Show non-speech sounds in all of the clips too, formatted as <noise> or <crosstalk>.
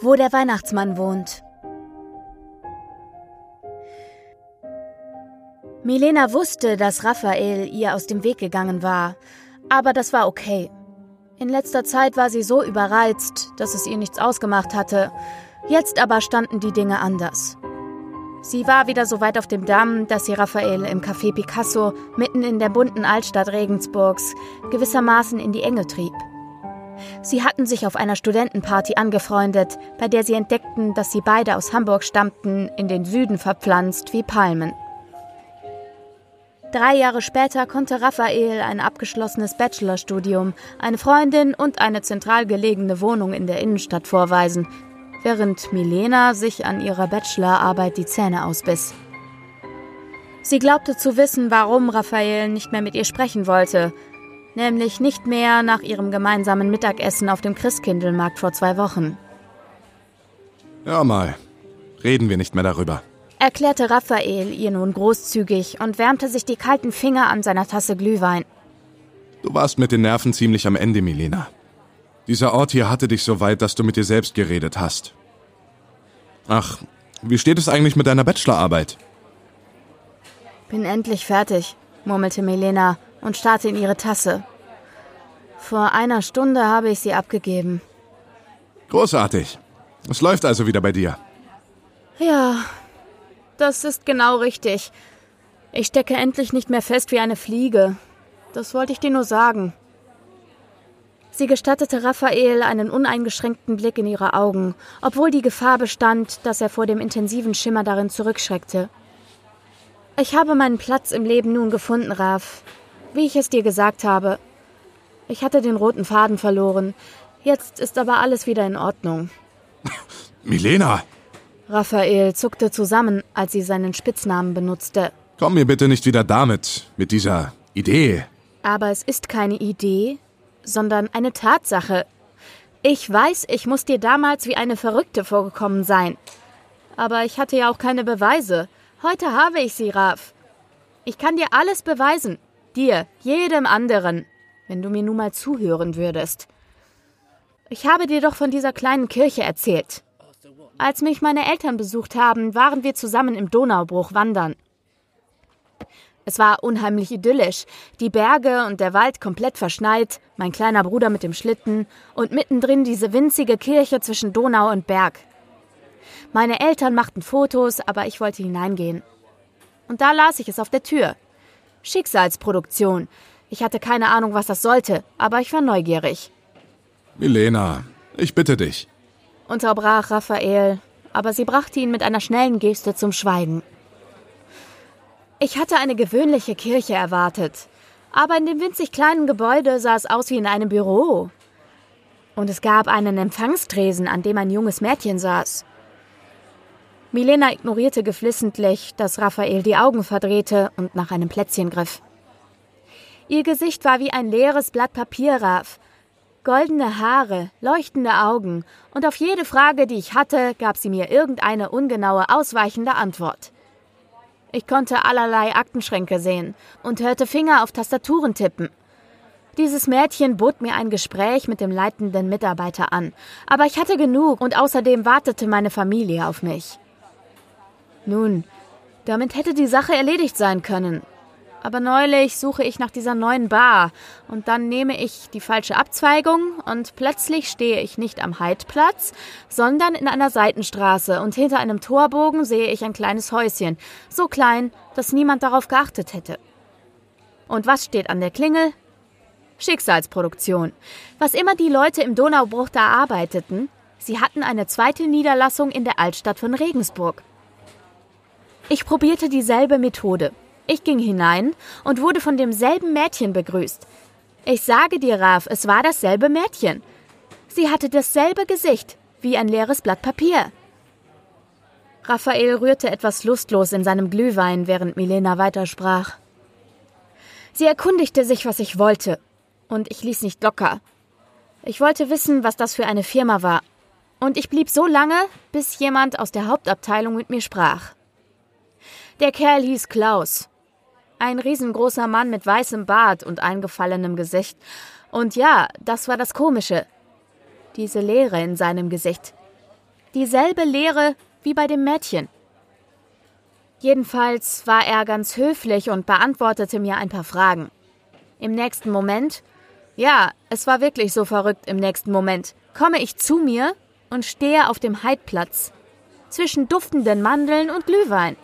Wo der Weihnachtsmann wohnt. Milena wusste, dass Raphael ihr aus dem Weg gegangen war, aber das war okay. In letzter Zeit war sie so überreizt, dass es ihr nichts ausgemacht hatte. Jetzt aber standen die Dinge anders. Sie war wieder so weit auf dem Damm, dass sie Raphael im Café Picasso mitten in der bunten Altstadt Regensburgs gewissermaßen in die Enge trieb. Sie hatten sich auf einer Studentenparty angefreundet, bei der sie entdeckten, dass sie beide aus Hamburg stammten, in den Süden verpflanzt wie Palmen. Drei Jahre später konnte Raphael ein abgeschlossenes Bachelorstudium, eine Freundin und eine zentral gelegene Wohnung in der Innenstadt vorweisen, während Milena sich an ihrer Bachelorarbeit die Zähne ausbiss. Sie glaubte zu wissen, warum Raphael nicht mehr mit ihr sprechen wollte, nämlich nicht mehr nach ihrem gemeinsamen Mittagessen auf dem Christkindlmarkt vor zwei Wochen. Ja mal, reden wir nicht mehr darüber erklärte Raphael ihr nun großzügig und wärmte sich die kalten Finger an seiner Tasse Glühwein. Du warst mit den Nerven ziemlich am Ende, Milena. Dieser Ort hier hatte dich so weit, dass du mit dir selbst geredet hast. Ach, wie steht es eigentlich mit deiner Bachelorarbeit? Bin endlich fertig, murmelte Milena und starrte in ihre Tasse. Vor einer Stunde habe ich sie abgegeben. Großartig. Es läuft also wieder bei dir. Ja, das ist genau richtig. Ich stecke endlich nicht mehr fest wie eine Fliege. Das wollte ich dir nur sagen. Sie gestattete Raphael einen uneingeschränkten Blick in ihre Augen, obwohl die Gefahr bestand, dass er vor dem intensiven Schimmer darin zurückschreckte. Ich habe meinen Platz im Leben nun gefunden, Raf. Wie ich es dir gesagt habe. Ich hatte den roten Faden verloren. Jetzt ist aber alles wieder in Ordnung. <laughs> Milena! Raphael zuckte zusammen, als sie seinen Spitznamen benutzte. Komm mir bitte nicht wieder damit, mit dieser Idee. Aber es ist keine Idee, sondern eine Tatsache. Ich weiß, ich muss dir damals wie eine Verrückte vorgekommen sein. Aber ich hatte ja auch keine Beweise. Heute habe ich sie, Raf. Ich kann dir alles beweisen. Dir, jedem anderen. Wenn du mir nun mal zuhören würdest. Ich habe dir doch von dieser kleinen Kirche erzählt. Als mich meine Eltern besucht haben, waren wir zusammen im Donaubruch wandern. Es war unheimlich idyllisch. Die Berge und der Wald komplett verschneit, mein kleiner Bruder mit dem Schlitten und mittendrin diese winzige Kirche zwischen Donau und Berg. Meine Eltern machten Fotos, aber ich wollte hineingehen. Und da las ich es auf der Tür. Schicksalsproduktion. Ich hatte keine Ahnung, was das sollte, aber ich war neugierig. Milena, ich bitte dich unterbrach Raphael, aber sie brachte ihn mit einer schnellen Geste zum Schweigen. Ich hatte eine gewöhnliche Kirche erwartet, aber in dem winzig kleinen Gebäude sah es aus wie in einem Büro. Und es gab einen Empfangstresen, an dem ein junges Mädchen saß. Milena ignorierte geflissentlich, dass Raphael die Augen verdrehte und nach einem Plätzchen griff. Ihr Gesicht war wie ein leeres Blatt Papier, Raf, goldene Haare, leuchtende Augen, und auf jede Frage, die ich hatte, gab sie mir irgendeine ungenaue, ausweichende Antwort. Ich konnte allerlei Aktenschränke sehen und hörte Finger auf Tastaturen tippen. Dieses Mädchen bot mir ein Gespräch mit dem leitenden Mitarbeiter an, aber ich hatte genug und außerdem wartete meine Familie auf mich. Nun, damit hätte die Sache erledigt sein können, aber neulich suche ich nach dieser neuen Bar und dann nehme ich die falsche Abzweigung und plötzlich stehe ich nicht am Heidplatz, sondern in einer Seitenstraße und hinter einem Torbogen sehe ich ein kleines Häuschen, so klein, dass niemand darauf geachtet hätte. Und was steht an der Klingel? Schicksalsproduktion. Was immer die Leute im Donaubruch da arbeiteten, sie hatten eine zweite Niederlassung in der Altstadt von Regensburg. Ich probierte dieselbe Methode. Ich ging hinein und wurde von demselben Mädchen begrüßt. Ich sage dir, Raf, es war dasselbe Mädchen. Sie hatte dasselbe Gesicht, wie ein leeres Blatt Papier. Raphael rührte etwas lustlos in seinem Glühwein, während Milena weitersprach. Sie erkundigte sich, was ich wollte, und ich ließ nicht locker. Ich wollte wissen, was das für eine Firma war, und ich blieb so lange, bis jemand aus der Hauptabteilung mit mir sprach. Der Kerl hieß Klaus, ein riesengroßer Mann mit weißem Bart und eingefallenem Gesicht. Und ja, das war das Komische. Diese Leere in seinem Gesicht. Dieselbe Lehre wie bei dem Mädchen. Jedenfalls war er ganz höflich und beantwortete mir ein paar Fragen. Im nächsten Moment, ja, es war wirklich so verrückt im nächsten Moment, komme ich zu mir und stehe auf dem Heidplatz zwischen duftenden Mandeln und Glühwein.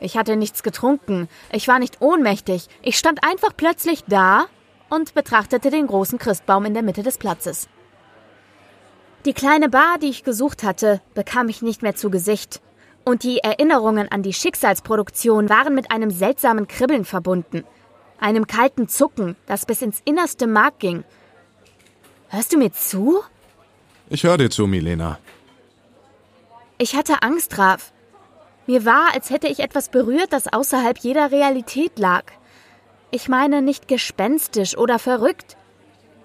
Ich hatte nichts getrunken, ich war nicht ohnmächtig, ich stand einfach plötzlich da und betrachtete den großen Christbaum in der Mitte des Platzes. Die kleine Bar, die ich gesucht hatte, bekam ich nicht mehr zu Gesicht, und die Erinnerungen an die Schicksalsproduktion waren mit einem seltsamen Kribbeln verbunden, einem kalten Zucken, das bis ins innerste Mark ging. Hörst du mir zu? Ich höre dir zu, Milena. Ich hatte Angst, Raf. Mir war, als hätte ich etwas berührt, das außerhalb jeder Realität lag. Ich meine nicht gespenstisch oder verrückt.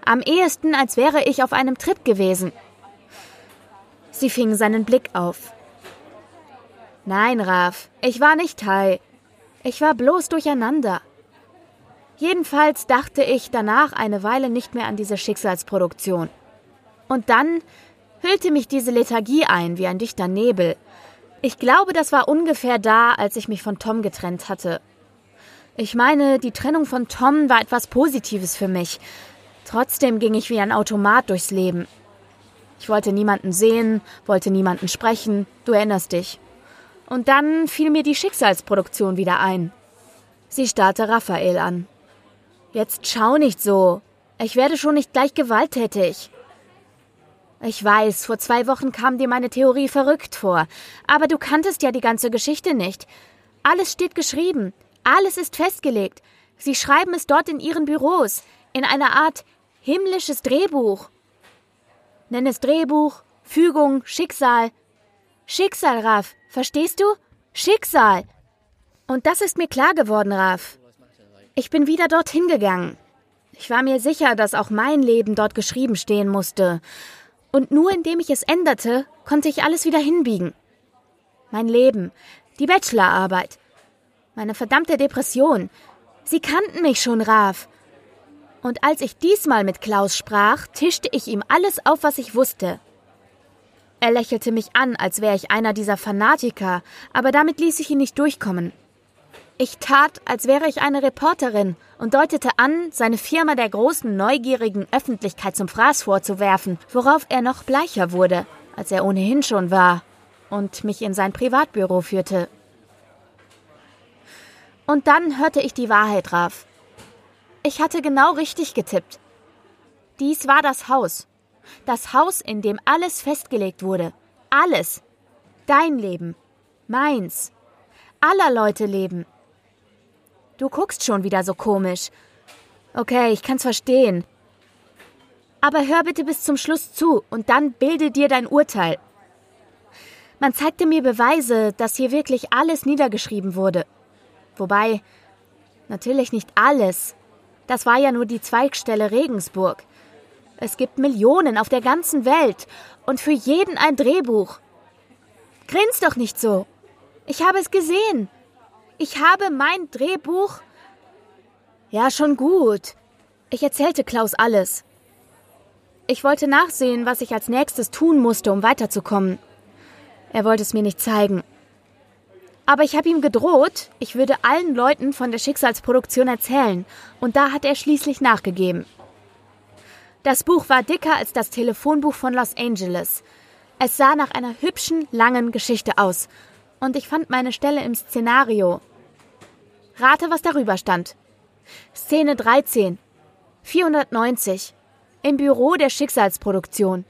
Am ehesten, als wäre ich auf einem Trip gewesen. Sie fing seinen Blick auf. Nein, Raf, ich war nicht high. Ich war bloß durcheinander. Jedenfalls dachte ich danach eine Weile nicht mehr an diese Schicksalsproduktion. Und dann hüllte mich diese Lethargie ein wie ein dichter Nebel. Ich glaube, das war ungefähr da, als ich mich von Tom getrennt hatte. Ich meine, die Trennung von Tom war etwas Positives für mich. Trotzdem ging ich wie ein Automat durchs Leben. Ich wollte niemanden sehen, wollte niemanden sprechen, du erinnerst dich. Und dann fiel mir die Schicksalsproduktion wieder ein. Sie starrte Raphael an. Jetzt schau nicht so. Ich werde schon nicht gleich gewalttätig. Ich weiß, vor zwei Wochen kam dir meine Theorie verrückt vor. Aber du kanntest ja die ganze Geschichte nicht. Alles steht geschrieben. Alles ist festgelegt. Sie schreiben es dort in ihren Büros. In einer Art himmlisches Drehbuch. Nenn es Drehbuch, Fügung, Schicksal. Schicksal, Raf. Verstehst du? Schicksal. Und das ist mir klar geworden, Raf. Ich bin wieder dorthin gegangen. Ich war mir sicher, dass auch mein Leben dort geschrieben stehen musste. Und nur indem ich es änderte, konnte ich alles wieder hinbiegen. Mein Leben, die Bachelorarbeit, meine verdammte Depression. Sie kannten mich schon, Raf. Und als ich diesmal mit Klaus sprach, tischte ich ihm alles auf, was ich wusste. Er lächelte mich an, als wäre ich einer dieser Fanatiker, aber damit ließ ich ihn nicht durchkommen. Ich tat, als wäre ich eine Reporterin und deutete an, seine Firma der großen, neugierigen Öffentlichkeit zum Fraß vorzuwerfen, worauf er noch bleicher wurde, als er ohnehin schon war, und mich in sein Privatbüro führte. Und dann hörte ich die Wahrheit, Raf. Ich hatte genau richtig getippt. Dies war das Haus. Das Haus, in dem alles festgelegt wurde. Alles. Dein Leben. Meins. Aller Leute Leben. Du guckst schon wieder so komisch. Okay, ich kann's verstehen. Aber hör bitte bis zum Schluss zu und dann bilde dir dein Urteil. Man zeigte mir Beweise, dass hier wirklich alles niedergeschrieben wurde. Wobei, natürlich nicht alles. Das war ja nur die Zweigstelle Regensburg. Es gibt Millionen auf der ganzen Welt und für jeden ein Drehbuch. Grins doch nicht so. Ich habe es gesehen. Ich habe mein Drehbuch. Ja, schon gut. Ich erzählte Klaus alles. Ich wollte nachsehen, was ich als nächstes tun musste, um weiterzukommen. Er wollte es mir nicht zeigen. Aber ich habe ihm gedroht, ich würde allen Leuten von der Schicksalsproduktion erzählen, und da hat er schließlich nachgegeben. Das Buch war dicker als das Telefonbuch von Los Angeles. Es sah nach einer hübschen, langen Geschichte aus, und ich fand meine Stelle im Szenario. Rate, was darüber stand. Szene 13. 490. Im Büro der Schicksalsproduktion.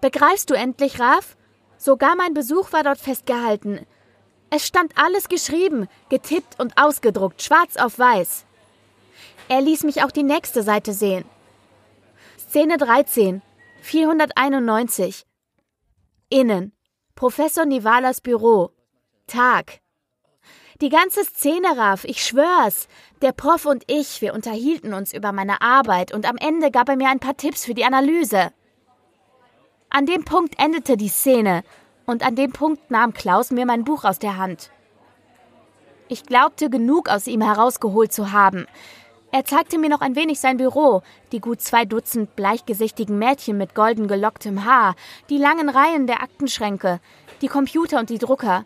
Begreifst du endlich, Raf? Sogar mein Besuch war dort festgehalten. Es stand alles geschrieben, getippt und ausgedruckt, schwarz auf weiß. Er ließ mich auch die nächste Seite sehen. Szene 13, 491. Innen. Professor Nivalas Büro. Tag. Die ganze Szene, Raf, ich schwör's. Der Prof und ich, wir unterhielten uns über meine Arbeit und am Ende gab er mir ein paar Tipps für die Analyse. An dem Punkt endete die Szene und an dem Punkt nahm Klaus mir mein Buch aus der Hand. Ich glaubte genug aus ihm herausgeholt zu haben. Er zeigte mir noch ein wenig sein Büro, die gut zwei Dutzend bleichgesichtigen Mädchen mit golden gelocktem Haar, die langen Reihen der Aktenschränke, die Computer und die Drucker.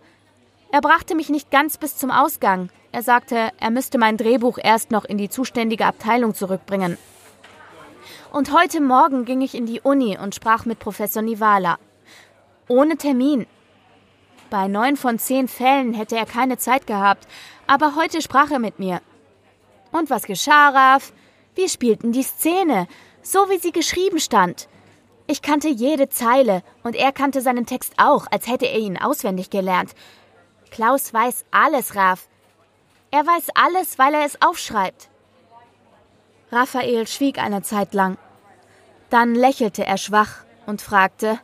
Er brachte mich nicht ganz bis zum Ausgang. Er sagte, er müsste mein Drehbuch erst noch in die zuständige Abteilung zurückbringen. Und heute Morgen ging ich in die Uni und sprach mit Professor Nivala. Ohne Termin. Bei neun von zehn Fällen hätte er keine Zeit gehabt, aber heute sprach er mit mir. Und was geschah, Raf? Wir spielten die Szene, so wie sie geschrieben stand. Ich kannte jede Zeile und er kannte seinen Text auch, als hätte er ihn auswendig gelernt. Klaus weiß alles, Raf. Er weiß alles, weil er es aufschreibt. Raphael schwieg eine Zeit lang. Dann lächelte er schwach und fragte: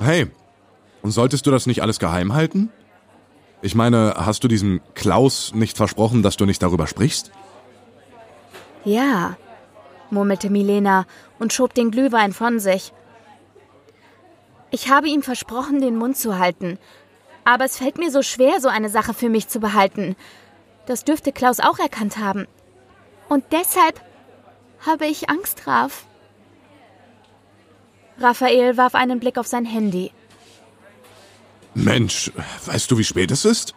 Hey, und solltest du das nicht alles geheim halten? Ich meine, hast du diesem Klaus nicht versprochen, dass du nicht darüber sprichst? Ja, murmelte Milena und schob den Glühwein von sich. Ich habe ihm versprochen, den Mund zu halten. Aber es fällt mir so schwer, so eine Sache für mich zu behalten. Das dürfte Klaus auch erkannt haben. Und deshalb habe ich Angst, Raf. Raphael warf einen Blick auf sein Handy. Mensch, weißt du, wie spät es ist?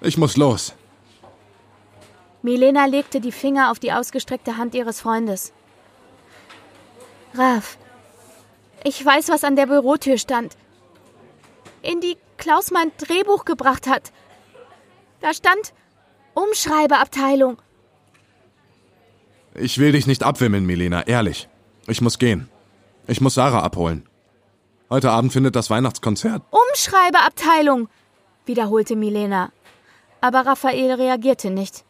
Ich muss los. Milena legte die Finger auf die ausgestreckte Hand ihres Freundes. Raf, ich weiß, was an der Bürotür stand. In die Klaus mein Drehbuch gebracht hat. Da stand Umschreibeabteilung. Ich will dich nicht abwimmeln, Milena, ehrlich. Ich muss gehen. Ich muss Sarah abholen. Heute Abend findet das Weihnachtskonzert. Umschreibeabteilung, wiederholte Milena. Aber Raphael reagierte nicht.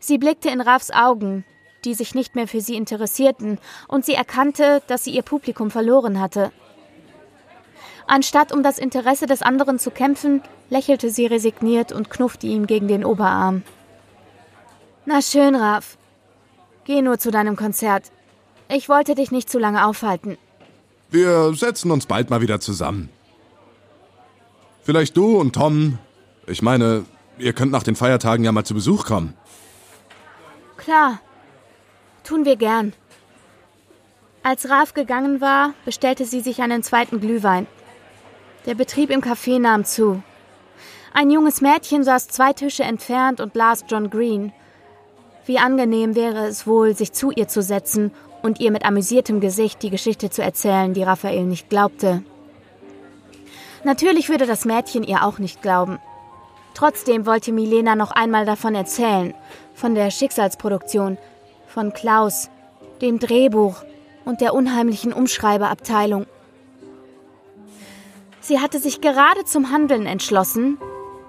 Sie blickte in Rafs Augen, die sich nicht mehr für sie interessierten, und sie erkannte, dass sie ihr Publikum verloren hatte. Anstatt um das Interesse des anderen zu kämpfen, lächelte sie resigniert und knuffte ihm gegen den Oberarm. Na schön, Raf. Geh nur zu deinem Konzert. Ich wollte dich nicht zu lange aufhalten. Wir setzen uns bald mal wieder zusammen. Vielleicht du und Tom. Ich meine, ihr könnt nach den Feiertagen ja mal zu Besuch kommen. Klar. Tun wir gern. Als Raf gegangen war, bestellte sie sich einen zweiten Glühwein. Der Betrieb im Café nahm zu. Ein junges Mädchen saß zwei Tische entfernt und las John Green. Wie angenehm wäre es wohl, sich zu ihr zu setzen und ihr mit amüsiertem Gesicht die Geschichte zu erzählen, die Raphael nicht glaubte. Natürlich würde das Mädchen ihr auch nicht glauben. Trotzdem wollte Milena noch einmal davon erzählen, von der Schicksalsproduktion, von Klaus, dem Drehbuch und der unheimlichen Umschreiberabteilung. Sie hatte sich gerade zum Handeln entschlossen,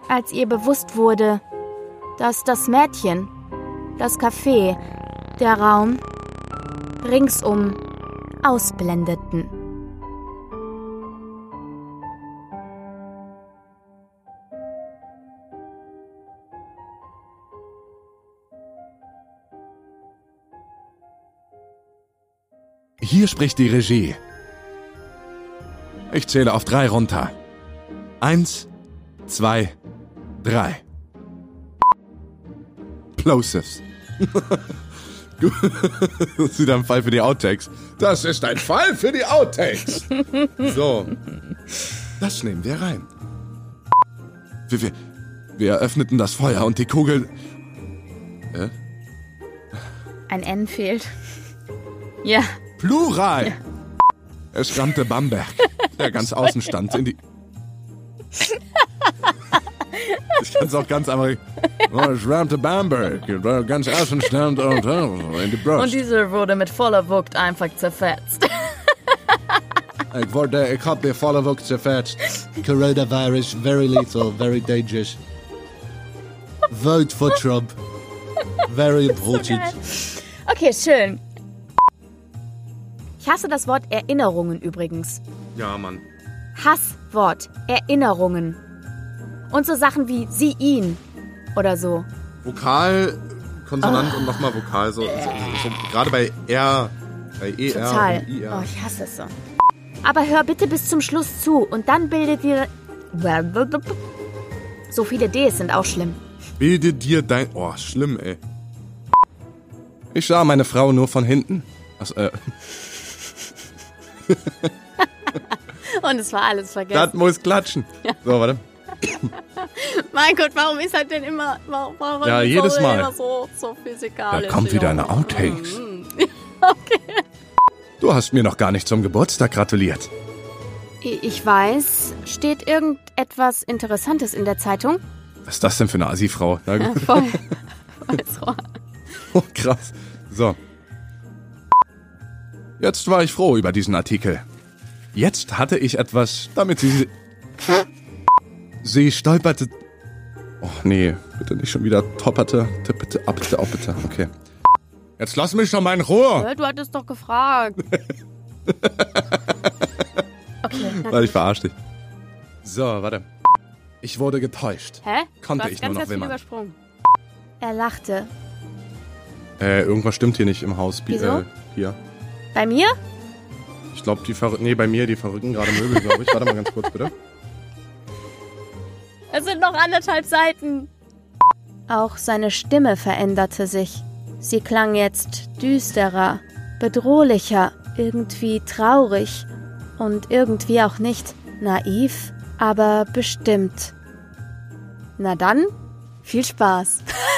als ihr bewusst wurde, dass das Mädchen, das Café, der Raum ringsum ausblendeten. Hier spricht die Regie. Ich zähle auf drei runter. Eins, zwei, drei. Plosives. <laughs> das ist ein Fall für die Outtakes. Das ist ein Fall für die Outtakes. <laughs> So. Das nehmen wir rein. Wir, wir, wir eröffneten das Feuer und die Kugel. Äh? Ein N fehlt. Ja. Plural. Ja. Es rammte Bamberg, der ganz außen stand, in die. <laughs> Ich kann es auch ganz einfach. Oh, es rammte Bamberg, ganz außen stand und in die Brust. Und dieser wurde mit voller Wucht einfach zerfetzt. <laughs> Ich wurde, ich hab mir voller Wucht zerfetzt. Coronavirus, very lethal, very dangerous. Vote for Trump. Very <laughs> important. Okay, schön. Ich hasse das Wort Erinnerungen übrigens. Ja, Mann. Hasswort. Erinnerungen. Und so Sachen wie sie, ihn oder so. Vokal, Konsonant oh. und nochmal Vokal. So, so, so, gerade bei R, bei ER Total. und IR. Oh, ich hasse es so. Aber hör bitte bis zum Schluss zu und dann bildet dir... So viele Ds sind auch schlimm. Bilde dir dein... Oh, schlimm, ey. Ich sah meine Frau nur von hinten. Ach, äh, <laughs> Und es war alles das vergessen. muss klatschen. So, warte. <laughs> Mein Gott, warum ist das denn immer, warum, warum Ja, ist jedes Mal. immer so, so physikalisch? Da kommt wieder eine Ja. Outtakes. <laughs> Okay. Du hast mir noch gar nicht zum Geburtstag gratuliert. Ich weiß, steht irgendetwas Interessantes in der Zeitung? Was ist das denn für eine Assi-Frau? Na gut. Voll. <laughs> Oh, krass. So. Jetzt war ich froh über diesen Artikel. Jetzt hatte ich etwas, damit sie... Sie stolperte... Oh, nee. Bitte nicht schon wieder topperte. Tippete, abte, oppete. Okay. Jetzt lass mich doch mal in Ruhe. Du hattest doch gefragt. <laughs> Okay, Weil ich gut. verarscht dich. So, warte. Ich wurde getäuscht. Hä? Konnte du hast ich nur noch ganz viel wimmern. übersprungen. Er lachte. Äh, irgendwas stimmt hier nicht im Haus. Bi- Wieso? Äh, hier. Bei mir? Ich glaube, die verrücken... Nee, bei mir, die verrücken gerade Möbel, glaube ich. Warte mal ganz kurz, bitte. Es sind noch anderthalb Seiten. Auch seine Stimme veränderte sich. Sie klang jetzt düsterer, bedrohlicher, irgendwie traurig und irgendwie auch nicht naiv, aber bestimmt. Na dann, viel Spaß. <laughs>